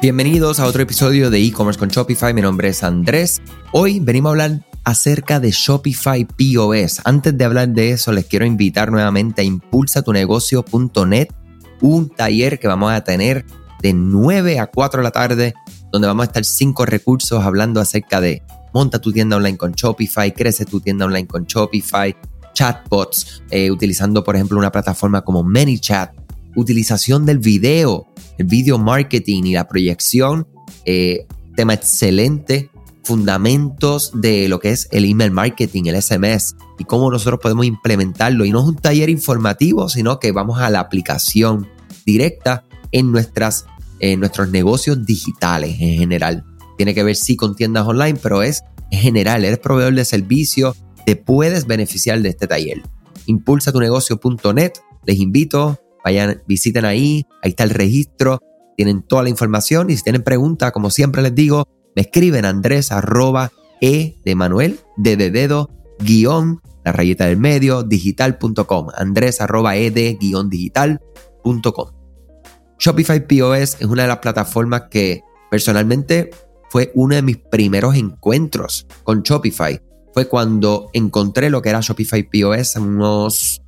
Bienvenidos a otro episodio de e-commerce con Shopify. Mi nombre es Andrés. Hoy venimos a hablar acerca de Shopify POS. Antes de hablar de eso, les quiero invitar nuevamente a impulsatunegocio.net, un taller que vamos a tener de 9 a 4 de la tarde, donde vamos a estar cinco recursos hablando acerca de monta tu tienda online con Shopify, crece tu tienda online con Shopify, chatbots, eh, utilizando por ejemplo una plataforma como ManyChat, utilización del video, el video marketing y la proyección, eh, tema excelente, fundamentos de lo que es el email marketing, el SMS y cómo nosotros podemos implementarlo. Y no es un taller informativo, sino que vamos a la aplicación directa en, nuestras, nuestros negocios digitales en general. Tiene que ver sí con tiendas online, pero es en general, eres proveedor de servicio, te puedes beneficiar de este taller. Impulsatunegocio.net, les invito, Vayan, visiten ahí, ahí está el registro, tienen toda la información y si tienen preguntas, como siempre les digo, me escriben andrés arroba e de Manuel, de de dedo, guion, la rayeta del medio, digital.com, andrés arroba e de guion digital.com. Shopify POS es una de las plataformas que personalmente fue uno de mis primeros encuentros con Shopify. Fue cuando encontré lo que era Shopify POS unos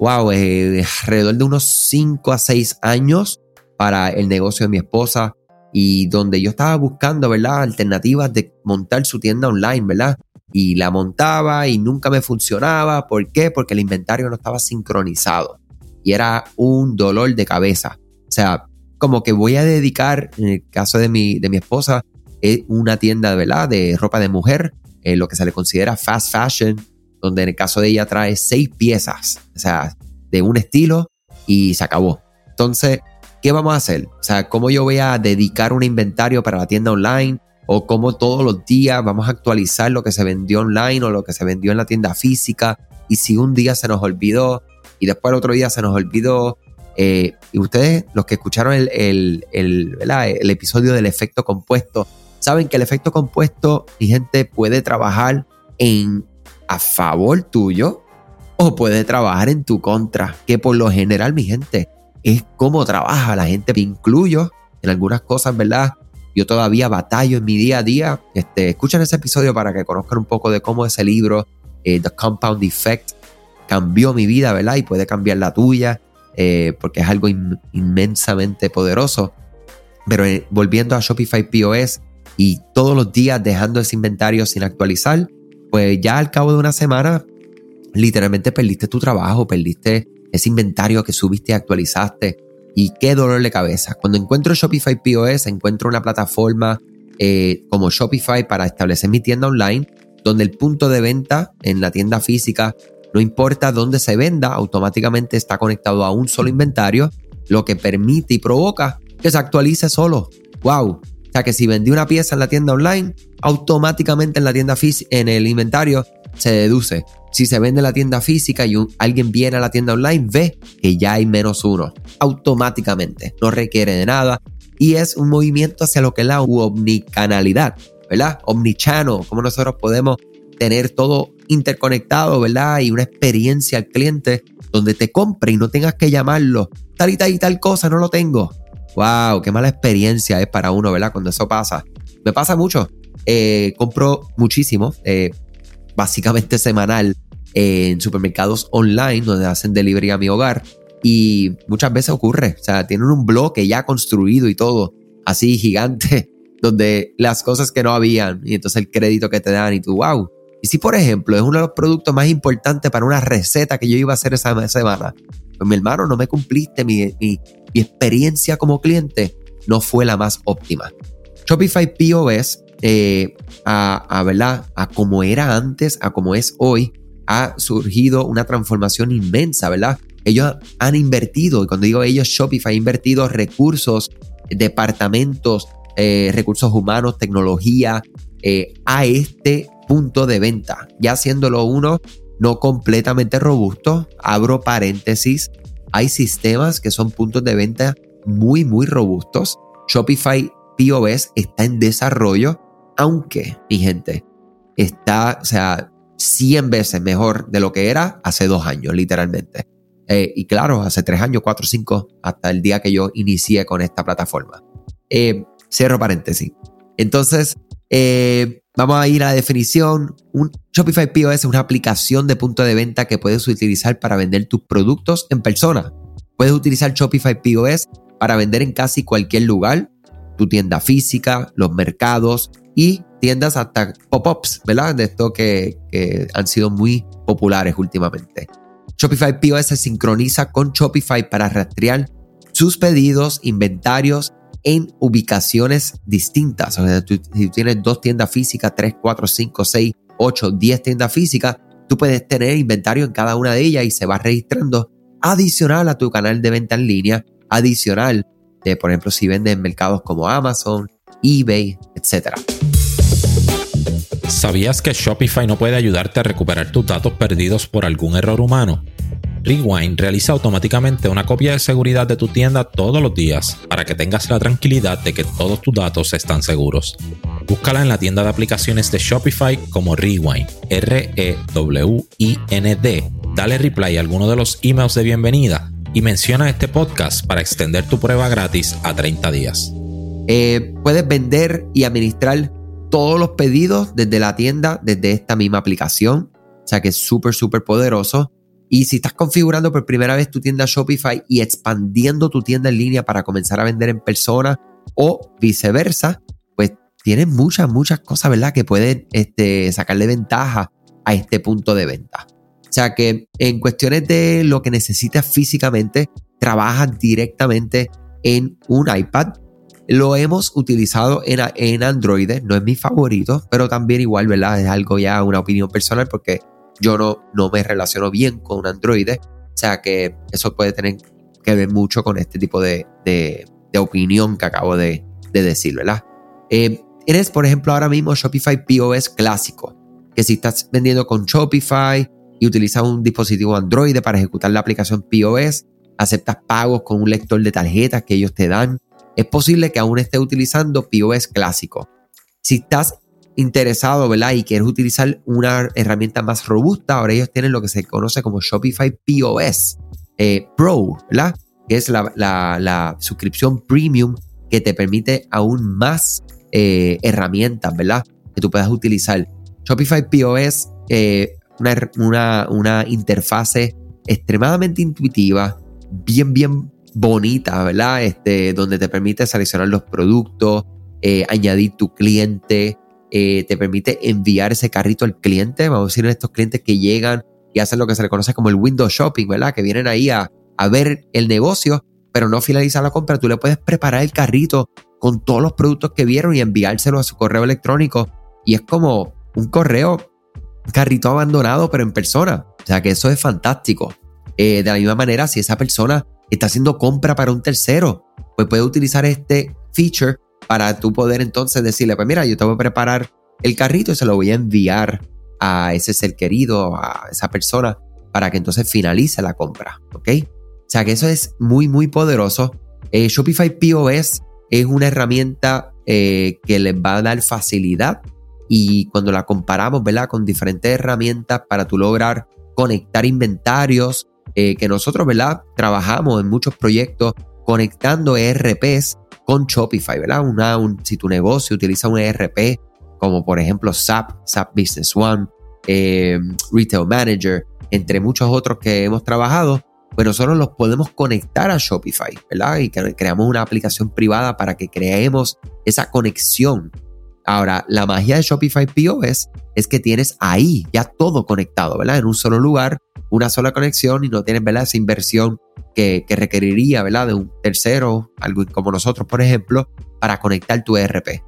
wow, eh, alrededor de unos 5 a 6 años para el negocio de mi esposa y donde yo estaba buscando, ¿verdad? Alternativas de montar su tienda online, ¿verdad? Y la montaba y nunca me funcionaba. ¿Por qué? Porque el inventario no estaba sincronizado y era un dolor de cabeza. O sea, como que voy a dedicar, en el caso de mi, de mi esposa, es una tienda, ¿verdad? De ropa de mujer, eh, lo que se le considera fast fashion, donde en el caso de ella trae seis piezas, o sea, de un estilo y se acabó. Entonces, ¿qué vamos a hacer? O sea, ¿cómo yo voy a dedicar un inventario para la tienda online? O cómo todos los días vamos a actualizar lo que se vendió online o lo que se vendió en la tienda física. Y si un día se nos olvidó y después el otro día se nos olvidó. Eh, y ustedes, los que escucharon el, el, el, el episodio del efecto compuesto, saben que el efecto compuesto, mi gente, puede trabajar en a favor tuyo o puede trabajar en tu contra, que por lo general, mi gente, es como trabaja la gente. Me incluyo en algunas cosas, ¿verdad? Yo todavía batallo en mi día a día. Este, escuchen ese episodio para que conozcan un poco de cómo ese libro, eh, The Compound Effect, cambió mi vida, ¿verdad? Y puede cambiar la tuya, eh, porque es algo inmensamente poderoso. Pero eh, volviendo a Shopify POS y todos los días dejando ese inventario sin actualizar, pues ya al cabo de una semana, literalmente perdiste tu trabajo, perdiste ese inventario que subiste y actualizaste. Y qué dolor de cabeza. Cuando encuentro Shopify POS, encuentro una plataforma eh, como Shopify para establecer mi tienda online, donde el punto de venta en la tienda física, no importa dónde se venda, automáticamente está conectado a un solo inventario, lo que permite y provoca que se actualice solo. ¡Wow! O sea que si vendí una pieza en la tienda online, automáticamente en la tienda física, en el inventario, se deduce. Si se vende en la tienda física y alguien viene a la tienda online, ve que ya hay menos uno. Automáticamente. No requiere de nada. Y es un movimiento hacia lo que es la omnicanalidad, ¿verdad? Omnichannel, como nosotros podemos tener todo interconectado, ¿verdad? Y una experiencia al cliente donde te compre y no tengas que llamarlo. Tal y tal y tal cosa, no lo tengo wow, qué mala experiencia es para uno, ¿verdad? Cuando eso pasa. Me pasa mucho. Eh, compro muchísimo, eh, básicamente semanal, en supermercados online donde hacen delivery a mi hogar. Y muchas veces ocurre, o sea, tienen un bloque ya construido y todo, así gigante, donde las cosas que no habían, y entonces el crédito que te dan, y tú, wow. Y si, por ejemplo, es uno de los productos más importantes para una receta que yo iba a hacer esa semana, mi hermano, no me cumpliste, mi, experiencia como cliente no fue la más óptima. Shopify POS, eh, a, a, a como era antes, a como es hoy, ha surgido una transformación inmensa, ¿verdad? Ellos han invertido, y cuando digo ellos, Shopify ha invertido recursos, departamentos, eh, recursos humanos, tecnología, eh, a este punto de venta, ya haciéndolo uno no completamente robusto. Abro paréntesis. Hay sistemas que son puntos de venta muy, muy robustos. Shopify POS está en desarrollo, aunque, mi gente, está, o sea, 100 veces mejor de lo que era hace dos años, literalmente. Eh, y claro, hace tres años, cuatro, cinco, hasta el día que yo inicié con esta plataforma. Eh, Cierro paréntesis. Entonces, eh, vamos a ir a la definición. Un Shopify POS es una aplicación de punto de venta que puedes utilizar para vender tus productos en persona. Puedes utilizar Shopify POS para vender en casi cualquier lugar, tu tienda física, los mercados y tiendas hasta pop-ups, ¿verdad? De esto que, que han sido muy populares últimamente. Shopify POS se sincroniza con Shopify para rastrear sus pedidos, inventarios en ubicaciones distintas. O sea, si tú tienes dos tiendas físicas, tres, cuatro, cinco, seis, ocho, diez tiendas físicas, tú puedes tener inventario en cada una de ellas y se va registrando adicional a tu canal de venta en línea, adicional de, por ejemplo, si vendes en mercados como Amazon, eBay, etc. ¿Sabías que Shopify no puede ayudarte a recuperar tus datos perdidos por algún error humano? Rewind realiza automáticamente una copia de seguridad de tu tienda todos los días para que tengas la tranquilidad de que todos tus datos están seguros. Búscala en la tienda de aplicaciones de Shopify como Rewind, R-E-W-I-N-D. Dale reply a alguno de los emails de bienvenida y menciona este podcast para extender tu prueba gratis a 30 días. Eh, puedes vender y administrar todos los pedidos desde la tienda, desde esta misma aplicación. O sea que es súper, súper poderoso. Y si estás configurando por primera vez tu tienda Shopify y expandiendo tu tienda en línea para comenzar a vender en persona o viceversa, pues tienes muchas, muchas cosas, ¿verdad? Que pueden este, sacarle ventaja a este punto de venta. O sea que en cuestiones de lo que necesitas físicamente, trabajas directamente en un iPad. Lo hemos utilizado en, en Android, no es mi favorito, pero también igual, ¿verdad? Es algo ya, una opinión personal porque yo no, no me relaciono bien con un Android. O sea que eso puede tener que ver mucho con este tipo de, opinión que acabo de, decir, ¿verdad? Eh, eres, por ejemplo, ahora mismo Shopify POS clásico, que si estás vendiendo con Shopify y utilizas un dispositivo Android para ejecutar la aplicación POS, aceptas pagos con un lector de tarjetas que ellos te dan, es posible que aún estés utilizando POS clásico. Si estás interesado, ¿verdad? Y quieres utilizar una herramienta más robusta, ahora ellos tienen lo que se conoce como Shopify POS eh, Pro, ¿verdad? Que es la, suscripción premium que te permite aún más eh, herramientas, ¿verdad? Que tú puedas utilizar. Shopify POS, eh, una, una, interfase extremadamente intuitiva, bien, bien bonita, ¿verdad? Este, donde te permite seleccionar los productos, añadir tu cliente, eh, te permite enviar ese carrito al cliente. Vamos a decir, estos clientes que llegan y hacen lo que se le conoce como el window shopping, ¿verdad? Que vienen ahí a, ver el negocio, pero no finalizar la compra. Tú le puedes preparar el carrito con todos los productos que vieron y enviárselo a su correo electrónico. Y es como un correo, un carrito abandonado, pero en persona. O sea que eso es fantástico. Eh, de la misma manera, si esa persona está haciendo compra para un tercero, pues puede utilizar este feature para tú poder entonces decirle, pues mira, yo te voy a preparar el carrito y se lo voy a enviar a ese ser querido, a esa persona, para que entonces finalice la compra, ¿ok? O sea que eso es muy, muy poderoso. Eh, Shopify POS es una herramienta eh, que les va a dar facilidad y cuando la comparamos, ¿verdad? Con diferentes herramientas para tú lograr conectar inventarios, eh, que nosotros, ¿verdad? Trabajamos en muchos proyectos conectando ERPs con Shopify, ¿verdad? Una, si tu negocio utiliza un ERP como por ejemplo SAP, SAP Business One, eh, Retail Manager, entre muchos otros que hemos trabajado, pues nosotros los podemos conectar a Shopify, ¿verdad? Y creamos una aplicación privada para que creemos esa conexión. Ahora, la magia de Shopify POS es que tienes ahí ya todo conectado, ¿verdad? En un solo lugar, una sola conexión y no tienes, ¿verdad? Esa inversión que, requeriría, ¿verdad? De un tercero, algo como nosotros, por ejemplo, para conectar tu ERP.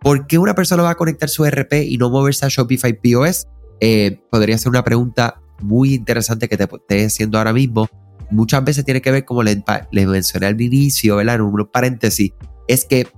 ¿Por qué una persona va a conectar su ERP y no moverse a Shopify POS? Eh, podría ser una pregunta muy interesante que te esté haciendo ahora mismo. Muchas veces tiene que ver, como les, mencioné al inicio, ¿verdad? En un paréntesis, es que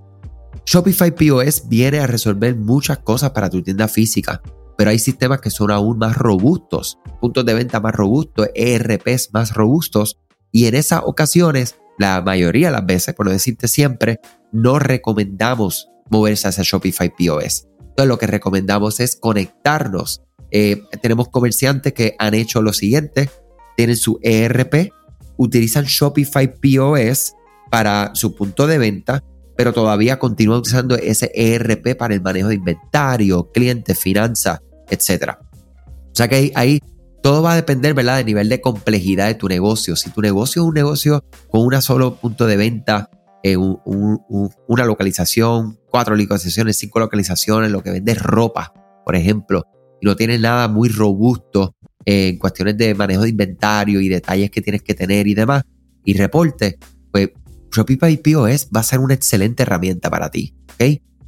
Shopify POS viene a resolver muchas cosas para tu tienda física, pero hay sistemas que son aún más robustos, puntos de venta más robustos, ERPs más robustos y en esas ocasiones, la mayoría de las veces, por no decirte siempre, no recomendamos moverse hacia Shopify POS. Entonces lo que recomendamos es conectarnos. Eh, tenemos comerciantes que han hecho lo siguiente, tienen su ERP, utilizan Shopify POS para su punto de venta, pero todavía continúa utilizando ese ERP para el manejo de inventario, clientes, finanzas, etc. O sea que ahí, todo va a depender, ¿verdad?, del nivel de complejidad de tu negocio. Si tu negocio es un negocio con un solo punto de venta, eh, una localización, cuatro localizaciones, cinco localizaciones, lo que vende ropa, por ejemplo, y no tiene nada muy robusto en cuestiones de manejo de inventario y detalles que tienes que tener y demás, y reporte, pues Shopify POS va a ser una excelente herramienta para ti.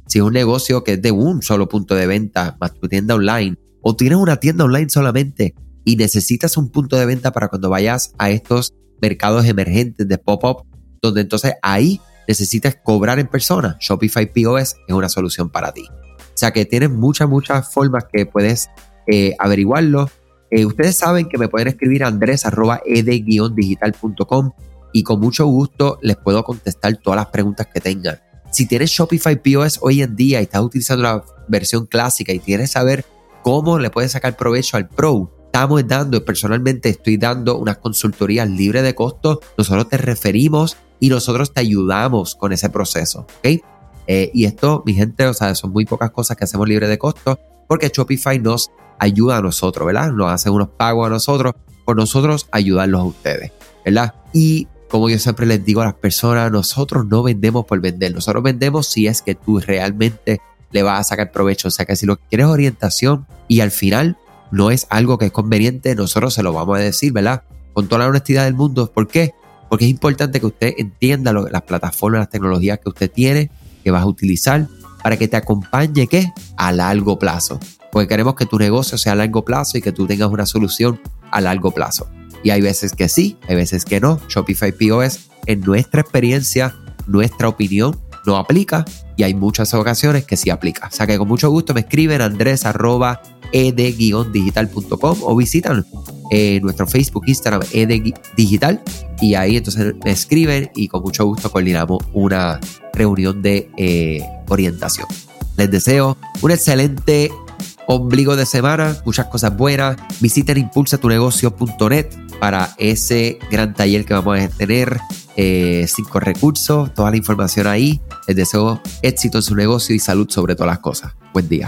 Si es un negocio que es de un solo punto de venta, más tu tienda online, o tienes una tienda online solamente y necesitas un punto de venta para cuando vayas a estos mercados emergentes de pop-up, donde entonces ahí necesitas cobrar en persona, Shopify POS es una solución para ti. O sea que tienes muchas, muchas formas que puedes eh, averiguarlo. Eh, ustedes saben que me pueden escribir a andres.ed-digital.com y con mucho gusto les puedo contestar todas las preguntas que tengan. Si tienes Shopify POS hoy en día y estás utilizando la versión clásica y quieres saber cómo le puedes sacar provecho al Pro, estamos dando, personalmente estoy dando unas consultorías libres de costo. Nosotros te referimos y nosotros te ayudamos con ese proceso. ¿ok? Eh, y esto, mi gente, o sea, son muy pocas cosas que hacemos libre de costo porque Shopify nos ayuda a nosotros, ¿verdad? Nos hace unos pagos a nosotros por nosotros ayudarlos a ustedes, ¿verdad? Y como yo siempre les digo a las personas, nosotros no vendemos por vender, nosotros vendemos si es que tú realmente le vas a sacar provecho. O sea que si lo que quieres orientación y al final no es algo que es conveniente, nosotros se lo vamos a decir, ¿verdad? Con toda la honestidad del mundo. ¿Por qué? Porque es importante que usted entienda las plataformas, las tecnologías que usted tiene, que vas a utilizar, para que te acompañe, ¿qué? A largo plazo. Porque queremos que tu negocio sea a largo plazo y que tú tengas una solución a largo plazo. Y hay veces que sí, hay veces que no. Shopify POS, en nuestra experiencia, nuestra opinión, no aplica y hay muchas ocasiones que sí aplica. O sea que con mucho gusto me escriben andrés arroba ed-digital.com o visitan eh, nuestro Facebook, Instagram, eddigital y ahí entonces me escriben y con mucho gusto coordinamos una reunión de eh, orientación. Les deseo un excelente ombligo de semana, muchas cosas buenas. Visiten impulsatunegocio.net para ese gran taller que vamos a tener. Eh, cinco recursos, toda la información ahí. Les deseo éxito en su negocio y salud sobre todas las cosas. Buen día.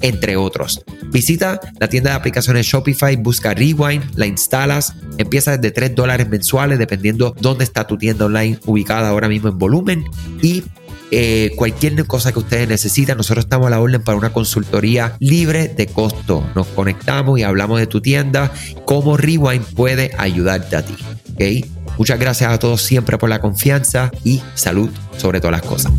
entre otros. Visita la tienda de aplicaciones Shopify, busca Rewind, la instalas, empieza desde 3 dólares mensuales dependiendo dónde está tu tienda online ubicada ahora mismo en volumen y eh, cualquier cosa que ustedes necesitan, nosotros estamos a la orden para una consultoría libre de costo. Nos conectamos y hablamos de tu tienda, cómo Rewind puede ayudarte a ti. ¿okay? Muchas gracias a todos siempre por la confianza y salud sobre todas las cosas.